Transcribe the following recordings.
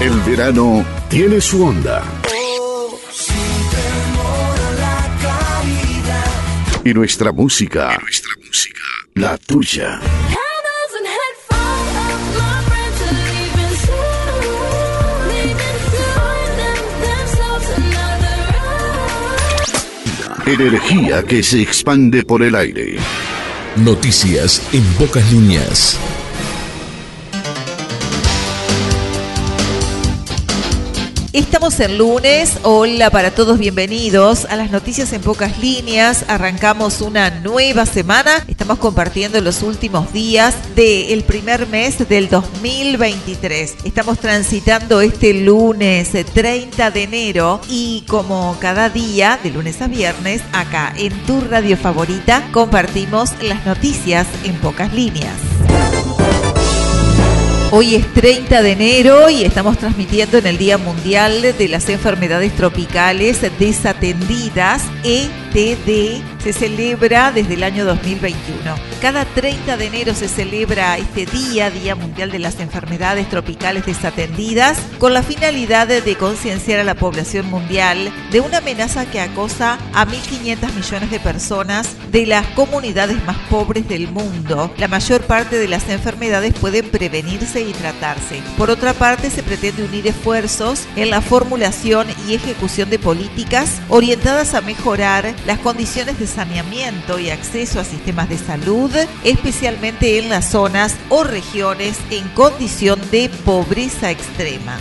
El verano tiene su onda. Y nuestra música. Nuestra música. La tuya. Energía que se expande por el aire. Noticias en pocas líneas. Estamos en lunes. Hola para todos, bienvenidos a las noticias en pocas líneas. Arrancamos una nueva semana. Estamos compartiendo los últimos días del primer mes del 2023. Estamos transitando este lunes 30 de enero y como cada día, de lunes a viernes, acá en tu radio favorita, compartimos las noticias en pocas líneas. Hoy es 30 de enero y estamos transmitiendo en el Día Mundial de las Enfermedades Tropicales Desatendidas, ETD se celebra desde el año 2021. Cada 30 de enero se celebra este día, Día Mundial de las Enfermedades Tropicales Desatendidas, con la finalidad de concienciar a la población mundial de una amenaza que acosa a 1.500 millones de personas de las comunidades más pobres del mundo. La mayor parte de las enfermedades pueden prevenirse y tratarse. Por otra parte, se pretende unir esfuerzos en la formulación y ejecución de políticas orientadas a mejorar las condiciones de saneamiento y acceso a sistemas de salud, especialmente en las zonas o regiones en condición de pobreza extrema.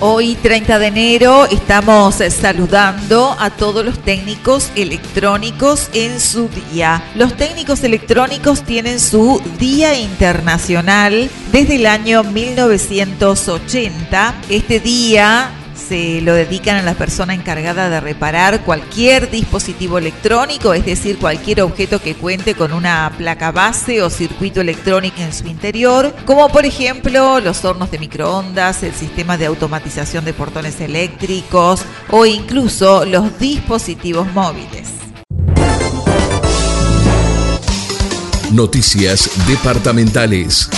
Hoy 30 de enero estamos saludando a todos los técnicos electrónicos en su día. Los técnicos electrónicos tienen su Día Internacional desde el año 1980. Este día se lo dedican a la persona encargada de reparar cualquier dispositivo electrónico, es decir, cualquier objeto que cuente con una placa base o circuito electrónico en su interior, como por ejemplo los hornos de microondas, el sistema de automatización de portones eléctricos o incluso los dispositivos móviles. Noticias departamentales.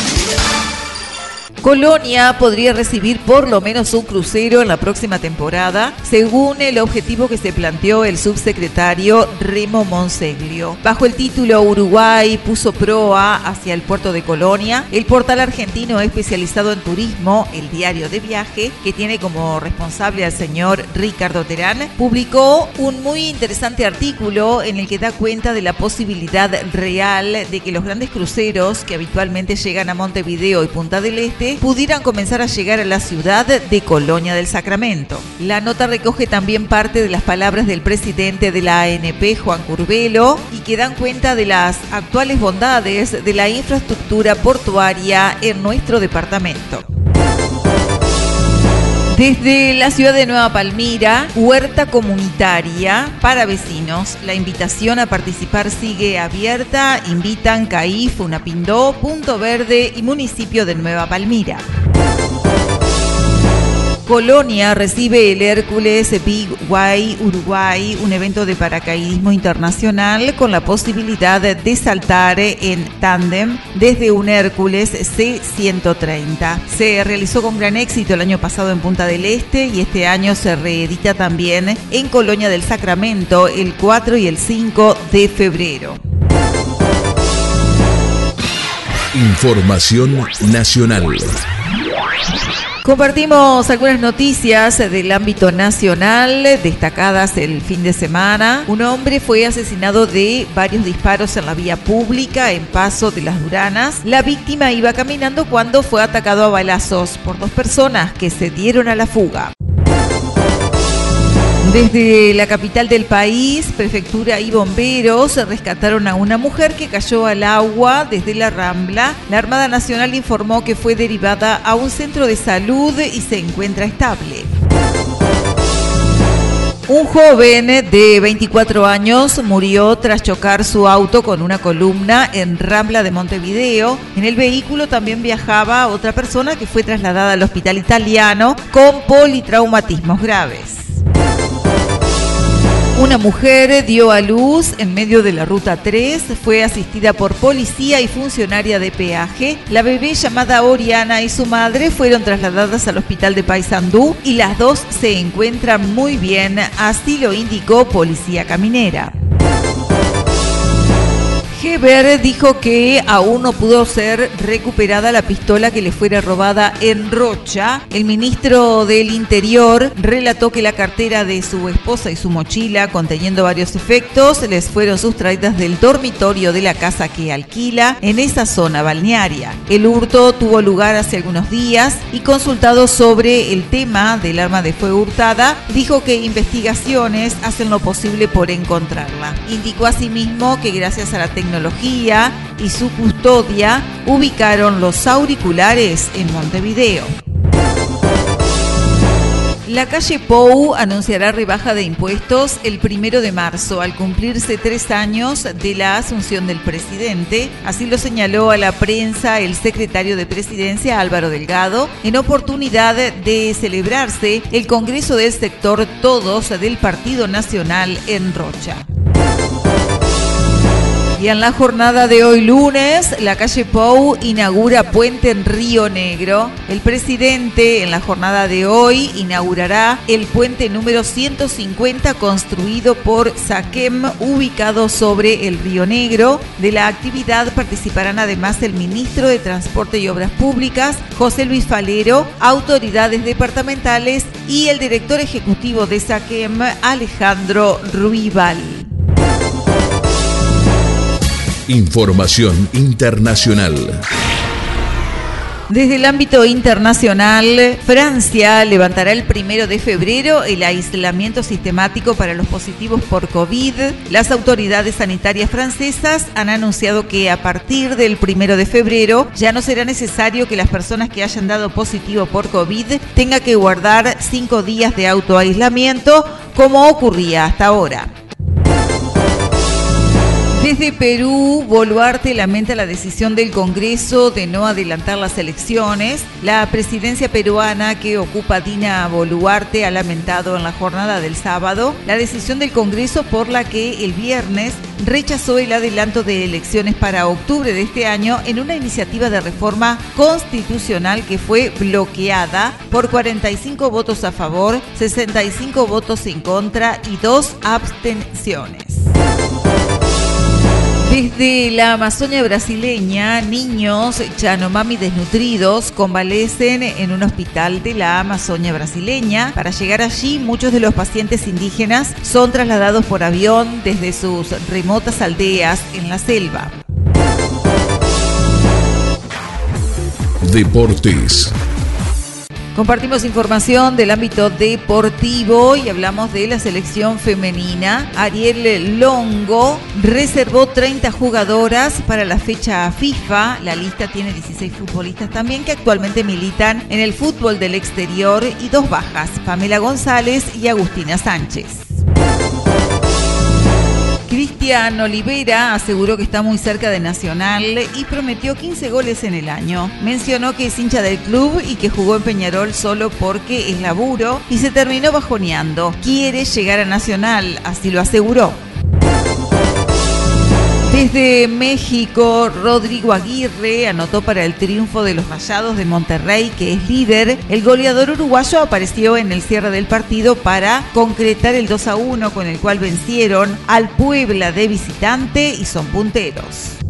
Colonia podría recibir por lo menos un crucero en la próxima temporada, según el objetivo que se planteó el subsecretario Remo Monseglio. Bajo el título Uruguay puso proa hacia el puerto de Colonia, el portal argentino especializado en turismo, el diario de viaje, que tiene como responsable al señor Ricardo Terán, publicó un muy interesante artículo en el que da cuenta de la posibilidad real de que los grandes cruceros que habitualmente llegan a Montevideo y Punta del Este pudieran comenzar a llegar a la ciudad de Colonia del Sacramento. La nota recoge también parte de las palabras del presidente de la ANP, Juan Curvelo, y que dan cuenta de las actuales bondades de la infraestructura portuaria en nuestro departamento. Desde la ciudad de Nueva Palmira, huerta comunitaria para vecinos. La invitación a participar sigue abierta. Invitan CAIF, Unapindó, Punto Verde y municipio de Nueva Palmira. Colonia recibe el Hércules Big Y Uruguay, un evento de paracaidismo internacional con la posibilidad de saltar en tándem desde un Hércules C-130. Se realizó con gran éxito el año pasado en Punta del Este y este año se reedita también en Colonia del Sacramento el 4 y el 5 de febrero. Información nacional. Compartimos algunas noticias del ámbito nacional destacadas el fin de semana. Un hombre fue asesinado de varios disparos en la vía pública en Paso de las Duranas. La víctima iba caminando cuando fue atacado a balazos por dos personas que se dieron a la fuga. Desde la capital del país, prefectura y bomberos rescataron a una mujer que cayó al agua desde la Rambla. La Armada Nacional informó que fue derivada a un centro de salud y se encuentra estable. Un joven de 24 años murió tras chocar su auto con una columna en Rambla de Montevideo. En el vehículo también viajaba otra persona que fue trasladada al hospital italiano con politraumatismos graves. Una mujer dio a luz en medio de la ruta 3, fue asistida por policía y funcionaria de peaje. La bebé llamada Oriana y su madre fueron trasladadas al hospital de Paysandú y las dos se encuentran muy bien, así lo indicó Policía Caminera. Heber dijo que aún no pudo ser recuperada la pistola que le fuera robada en Rocha. El ministro del Interior relató que la cartera de su esposa y su mochila, conteniendo varios efectos, les fueron sustraídas del dormitorio de la casa que alquila en esa zona balnearia. El hurto tuvo lugar hace algunos días y consultado sobre el tema del arma de fuego hurtada, dijo que investigaciones hacen lo posible por encontrarla. Indicó asimismo que gracias a la tecnología y su custodia ubicaron los auriculares en Montevideo. La calle Pou anunciará rebaja de impuestos el primero de marzo al cumplirse tres años de la asunción del presidente. Así lo señaló a la prensa el secretario de Presidencia Álvaro Delgado en oportunidad de celebrarse el Congreso del Sector Todos del Partido Nacional en Rocha. Y en la jornada de hoy lunes, la calle Pou inaugura puente en Río Negro. El presidente en la jornada de hoy inaugurará el puente número 150 construido por Saquem, ubicado sobre el Río Negro. De la actividad participarán además el ministro de Transporte y Obras Públicas, José Luis Falero, autoridades departamentales y el director ejecutivo de Saquem, Alejandro Ruibal. Información internacional. Desde el ámbito internacional, Francia levantará el primero de febrero el aislamiento sistemático para los positivos por COVID. Las autoridades sanitarias francesas han anunciado que a partir del primero de febrero ya no será necesario que las personas que hayan dado positivo por COVID tengan que guardar cinco días de autoaislamiento como ocurría hasta ahora. Desde Perú, Boluarte lamenta la decisión del Congreso de no adelantar las elecciones. La presidencia peruana que ocupa Dina Boluarte ha lamentado en la jornada del sábado la decisión del Congreso por la que el viernes rechazó el adelanto de elecciones para octubre de este año en una iniciativa de reforma constitucional que fue bloqueada por 45 votos a favor, 65 votos en contra y dos abstenciones. Desde la Amazonia brasileña, niños Chanomami desnutridos convalecen en un hospital de la Amazonia brasileña. Para llegar allí, muchos de los pacientes indígenas son trasladados por avión desde sus remotas aldeas en la selva. Deportes. Compartimos información del ámbito deportivo y hablamos de la selección femenina. Ariel Longo reservó 30 jugadoras para la fecha FIFA. La lista tiene 16 futbolistas también que actualmente militan en el fútbol del exterior y dos bajas, Pamela González y Agustina Sánchez. Cristian Olivera aseguró que está muy cerca de Nacional y prometió 15 goles en el año. Mencionó que es hincha del club y que jugó en Peñarol solo porque es laburo y se terminó bajoneando. Quiere llegar a Nacional, así lo aseguró. Desde México, Rodrigo Aguirre anotó para el triunfo de los Rayados de Monterrey, que es líder. El goleador uruguayo apareció en el cierre del partido para concretar el 2 a 1 con el cual vencieron al Puebla de visitante y son punteros.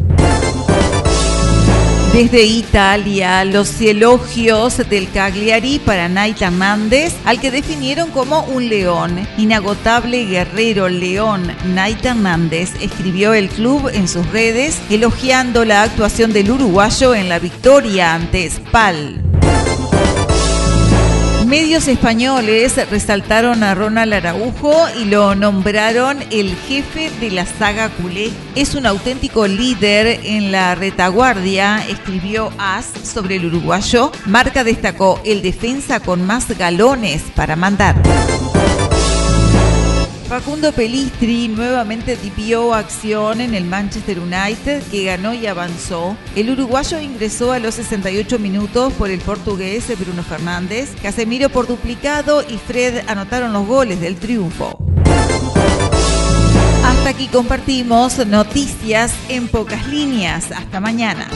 Desde Italia, los elogios del Cagliari para Naita Hernández, al que definieron como un león. Inagotable guerrero león, Naita Hernández escribió el club en sus redes elogiando la actuación del uruguayo en la victoria ante Spal. Medios españoles resaltaron a Ronald Araujo y lo nombraron el jefe de la saga culé. Es un auténtico líder en la retaguardia, escribió As sobre el uruguayo. Marca destacó el defensa con más galones para mandar. Facundo Pelistri nuevamente dio acción en el Manchester United que ganó y avanzó. El uruguayo ingresó a los 68 minutos por el portugués Bruno Fernández. Casemiro por duplicado y Fred anotaron los goles del triunfo. Hasta aquí compartimos noticias en pocas líneas. Hasta mañana.